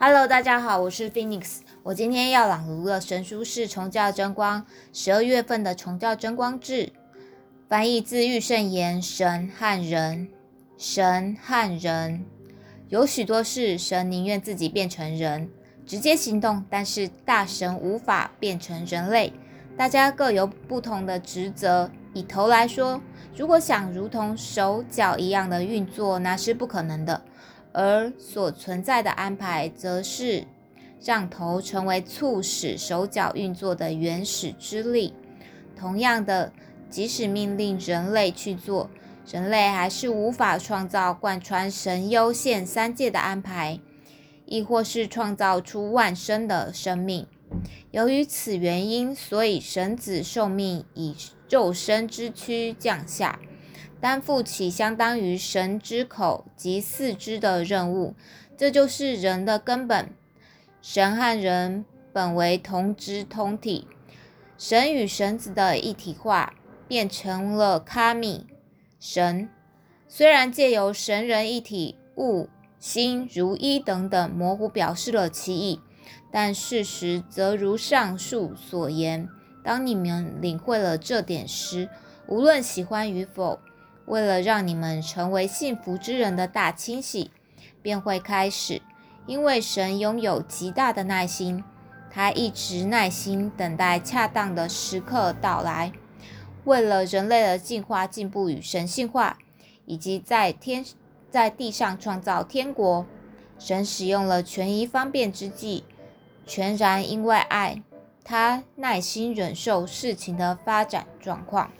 Hello，大家好，我是 Phoenix。我今天要朗读的神书是《崇教真光》十二月份的《崇教真光志》，翻译自玉圣言。神和人，神和人，有许多事，神宁愿自己变成人，直接行动，但是大神无法变成人类。大家各有不同的职责。以头来说，如果想如同手脚一样的运作，那是不可能的。而所存在的安排，则是让头成为促使手脚运作的原始之力。同样的，即使命令人类去做，人类还是无法创造贯穿神优先三界的安排，亦或是创造出万生的生命。由于此原因，所以神子受命以肉身之躯降下。担负起相当于神之口及四肢的任务，这就是人的根本。神和人本为同质同体，神与神子的一体化变成了卡米神。虽然借由神人一体、物心如一等等模糊表示了其意，但事实则如上述所言。当你们领会了这点时，无论喜欢与否。为了让你们成为幸福之人的大清洗，便会开始。因为神拥有极大的耐心，他一直耐心等待恰当的时刻到来。为了人类的进化、进步与神性化，以及在天在地上创造天国，神使用了权宜方便之计。全然因为爱，他耐心忍受事情的发展状况。